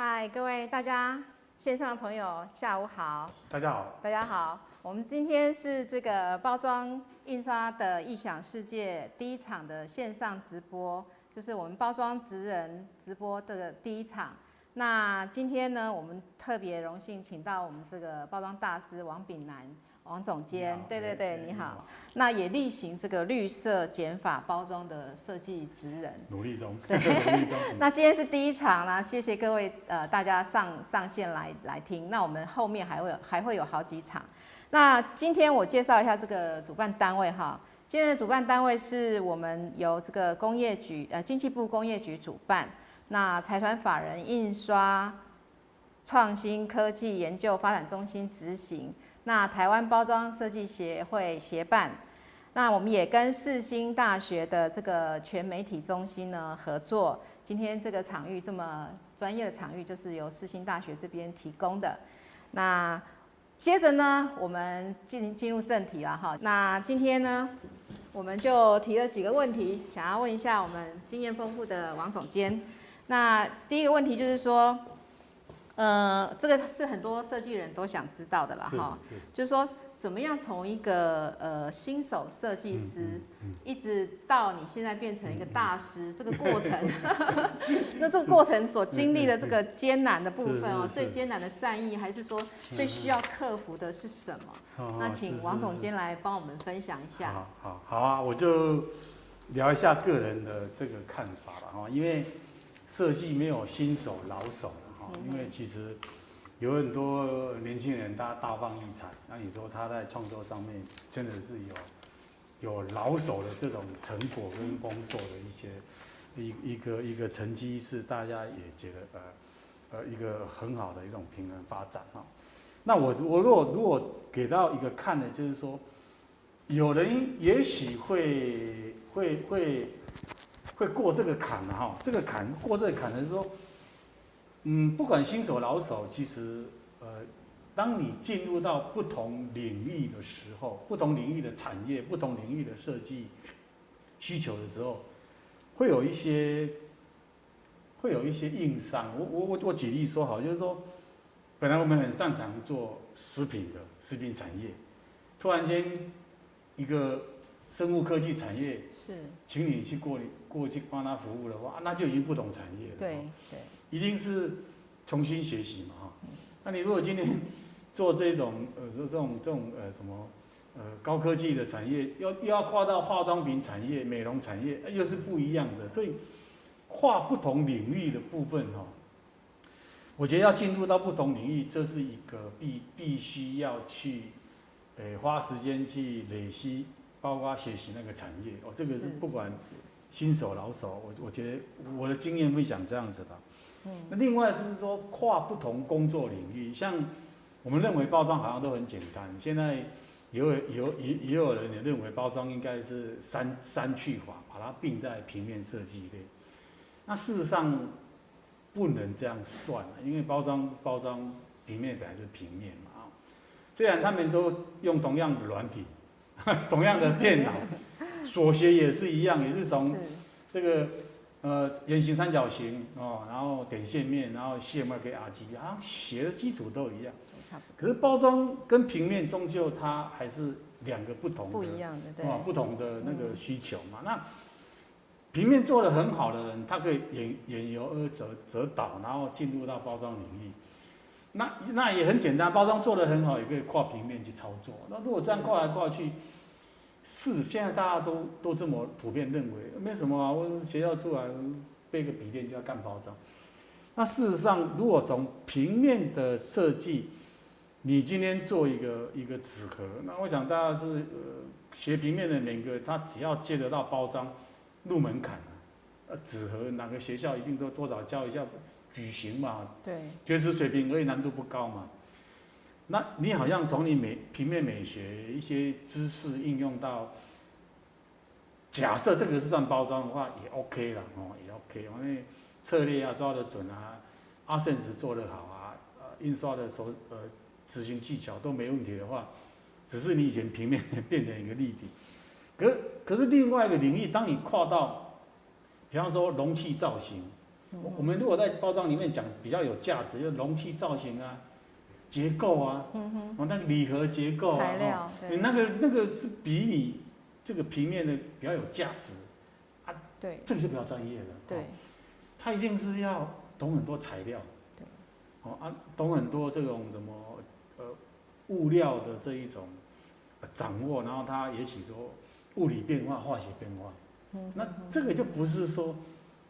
嗨，各位大家线上的朋友，下午好。大家好。大家好。我们今天是这个包装印刷的异想世界第一场的线上直播，就是我们包装职人直播的第一场。那今天呢，我们特别荣幸请到我们这个包装大师王炳南王总监，对对对，你好。那也力行这个绿色减法包装的设计职人，努力中。对。那今天是第一场啦，谢谢各位呃大家上上线来来听。那我们后面还会有还会有好几场。那今天我介绍一下这个主办单位哈。今天的主办单位是我们由这个工业局呃经济部工业局主办。那财团法人印刷创新科技研究发展中心执行，那台湾包装设计协会协办，那我们也跟世新大学的这个全媒体中心呢合作。今天这个场域这么专业的场域，就是由世新大学这边提供的。那接着呢，我们进进入正题了哈。那今天呢，我们就提了几个问题，想要问一下我们经验丰富的王总监。那第一个问题就是说，呃，这个是很多设计人都想知道的了哈，就是说怎么样从一个呃新手设计师，一直到你现在变成一个大师，这个过程，那这个过程所经历的这个艰难的部分哦，最艰难的战役，还是说最需要克服的是什么？嗯、那请王总监来帮我们分享一下。好好好啊，我就聊一下个人的这个看法吧哈，因为。设计没有新手老手因为其实有很多年轻人他大放异彩，那你说他在创作上面真的是有有老手的这种成果跟丰硕的一些一一个一个成绩，是大家也觉得呃呃一个很好的一种平衡发展哈。那我我如果如果给到一个看的，就是说有人也许会会会。会过这个坎的哈，这个坎过这个坎的是说，嗯，不管新手老手，其实呃，当你进入到不同领域的时候，不同领域的产业，不同领域的设计需求的时候，会有一些会有一些硬伤。我我我我举例说好，就是说，本来我们很擅长做食品的食品产业，突然间一个。生物科技产业是，请你去过过去帮他服务的话，那就已经不同产业了。对对，一定是重新学习嘛哈。那你如果今天做这种呃这种这种呃什么呃高科技的产业，又又要跨到化妆品产业、美容产业，又是不一样的。所以跨不同领域的部分哈，我觉得要进入到不同领域，这是一个必必须要去呃花时间去累积。包括学习那个产业哦，这个是不管新手老手，我我觉得我的经验会讲这样子的。嗯，那另外是说跨不同工作领域，像我们认为包装好像都很简单，现在也有有也也有人也认为包装应该是删删去法，把它并在平面设计类。那事实上不能这样算，因为包装包装平面本来就是平面嘛啊，虽然他们都用同样的软体。同样的电脑，所学也是一样，也是从这个呃圆形、三角形哦，然后点线面，然后 CMYK 跟 RGB，好像学的基础都一样。可是包装跟平面终究它还是两个不同的，不一样的，对，不同的那个需求嘛。那平面做得很好的人，他可以眼眼由而折折倒，然后进入到包装领域。那那也很简单，包装做得很好，也可以跨平面去操作。那如果这样跨来跨去，是现在大家都都这么普遍认为，没什么啊。我学校出来背个笔电就要干包装。那事实上，如果从平面的设计，你今天做一个一个纸盒，那我想大家是呃学平面的每个，他只要接得到包装，入门槛啊。呃，纸盒哪个学校一定都多少教一下。矩形嘛，对，学识水平而且，难度不高嘛。那你好像从你美平面美学一些知识应用到，假设这个是算包装的话，也 OK 了哦，也 OK。因为策略要抓得准啊，阿盛斯做得好啊，呃，印刷的时候呃执行技巧都没问题的话，只是你以前平面变成一个立体。可可是另外一个领域，当你跨到，比方说容器造型。我我们如果在包装里面讲比较有价值，就容器造型啊、结构啊，嗯哼，哦，那个礼盒结构啊，材料，你那个那个是比你这个平面的比较有价值啊，对，这个是比较专业的，对，他一定是要懂很多材料，对，哦啊，懂很多这种什么呃物料的这一种掌握，然后他也许说物理变化、化学变化，嗯，那这个就不是说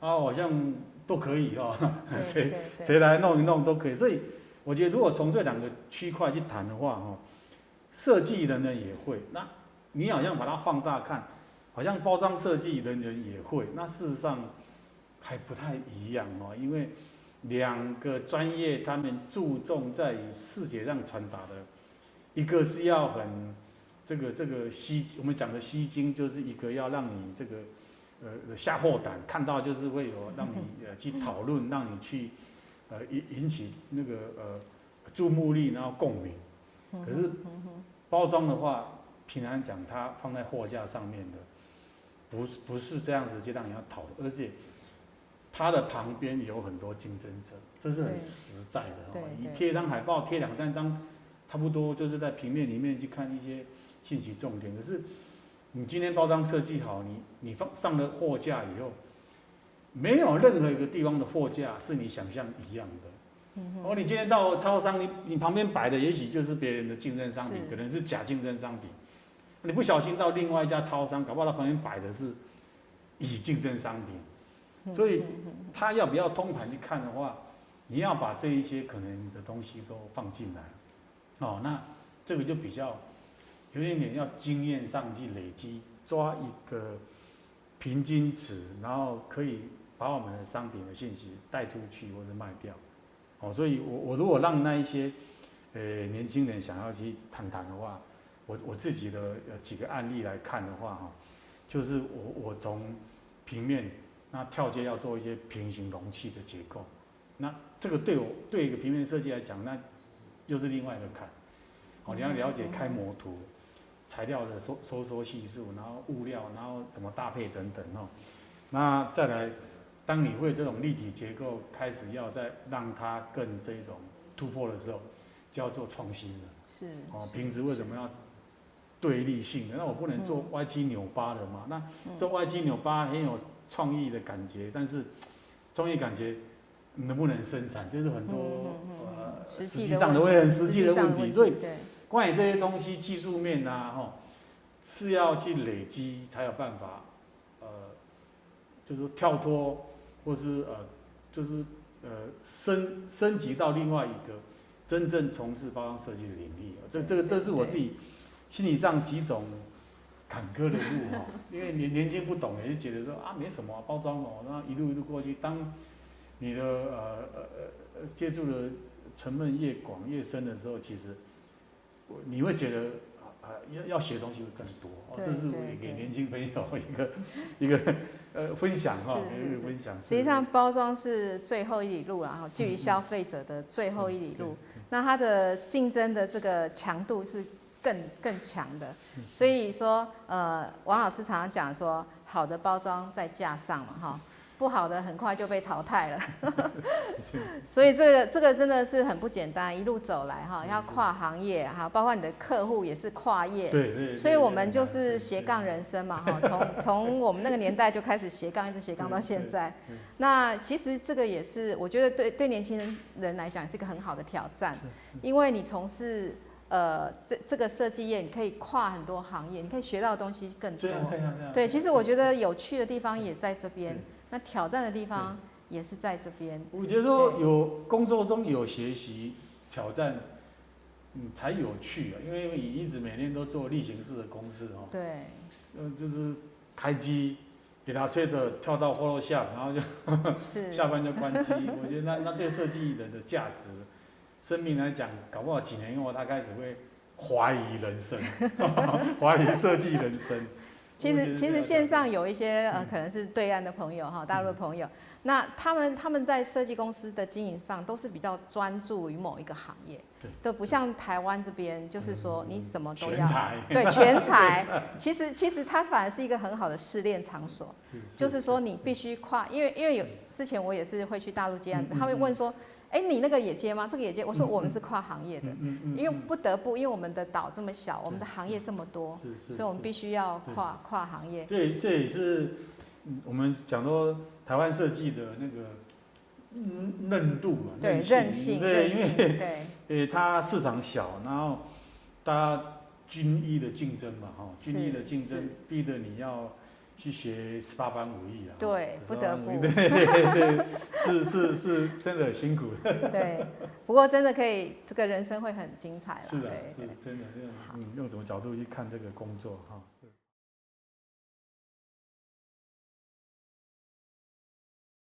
啊，好像。都可以哦，谁谁来弄一弄都可以。所以我觉得，如果从这两个区块去谈的话，哈，设计人呢也会。那你好像把它放大看，好像包装设计人人也会。那事实上还不太一样哦，因为两个专业他们注重在视觉上传达的，一个是要很这个这个吸，我们讲的吸睛，就是一个要让你这个。呃，吓破胆，看到就是会有让你呃去讨论，让你去呃引引起那个呃注目力，然后共鸣。可是包装的话，平常讲它放在货架上面的，不是不是这样子就让你要讨论，而且它的旁边有很多竞争者，这是很实在的。你贴一张海报，贴两三张，差不多就是在平面里面去看一些信息重点，可是。你今天包装设计好，你你放上了货架以后，没有任何一个地方的货架是你想象一样的。嗯。哦，你今天到超商，你你旁边摆的也许就是别人的竞争商品，可能是假竞争商品。你不小心到另外一家超商，搞不好他旁边摆的是乙竞争商品。所以，他要不要通盘去看的话，你要把这一些可能的东西都放进来。哦，那这个就比较。有点点要经验上去累积，抓一个平均值，然后可以把我们的商品的信息带出去或者卖掉。哦，所以我我如果让那一些呃年轻人想要去谈谈的话，我我自己的呃几个案例来看的话哈，就是我我从平面那跳接要做一些平行容器的结构，那这个对我对一个平面设计来讲，那又是另外一个坎。哦，你要了解开模图。材料的收收缩系数，然后物料，然后怎么搭配等等哦。那再来，当你会这种立体结构开始要再让它更这种突破的时候，就要做创新了。是。哦，平时为什么要对立性的？那我不能做歪七扭八的嘛？那做歪七扭八很有创意的感觉，但是创意感觉能不能生产，就是很多呃实际上的会很实际的问题，所以。关于这些东西，技术面啊，吼，是要去累积才有办法，呃，就是跳脱，或是呃，就是呃升升级到另外一个真正从事包装设计的领域。这这个这是我自己心理上几种坎坷的路哈，因为年年轻不懂，也就觉得说啊没什么包装哦，然后一路一路过去，当你的呃呃呃接触的成分越广越深的时候，其实。你会觉得啊要要学东西会更多哦，这是给给年轻朋友一个一个呃分享哈，一个 分享。实际上包装是最后一里路了哈，距离消费者的最后一里路，那它的竞争的这个强度是更更强的。所以说呃，王老师常常讲说，好的包装在架上嘛哈。不好的很快就被淘汰了，所以这个这个真的是很不简单，一路走来哈，要跨行业哈，包括你的客户也是跨业，对对，所以我们就是斜杠人生嘛哈，从 从我们那个年代就开始斜杠，一直斜杠到现在。那其实这个也是我觉得对对年轻人人来讲是一个很好的挑战，因为你从事呃这这个设计业，你可以跨很多行业，你可以学到的东西更多。对，其实我觉得有趣的地方也在这边。那挑战的地方也是在这边。我觉得说有工作中有学习挑战，嗯，才有趣啊。因为你一直每天都做例行式的公司哦。对。嗯，就是开机，给他吹的跳到 Photoshop，然后就 下班就关机。我觉得那那对设计人的价值，生命来讲，搞不好几年后他开始会怀疑人生，怀疑设计人生。其实其实线上有一些呃，可能是对岸的朋友哈，大陆的朋友，那他们他们在设计公司的经营上都是比较专注于某一个行业，都不像台湾这边，就是说你什么都要，对全才。其实其实它反而是一个很好的试炼场所，就是说你必须跨，因为因为有之前我也是会去大陆接案子，他会问说。哎，你那个也接吗？这个也接？我说我们是跨行业的，因为不得不，因为我们的岛这么小，我们的行业这么多，所以我们必须要跨跨行业。这这也是我们讲说台湾设计的那个韧度嘛，对韧性，对，因为对，它市场小，然后大家军医的竞争嘛，哈，军医的竞争逼得你要。去学十八般武艺啊！对，不得不。对 对对，是是是，真的很辛苦。对，不过真的可以，这个人生会很精彩了。是的，是真的，用用什么角度去看这个工作哈？是。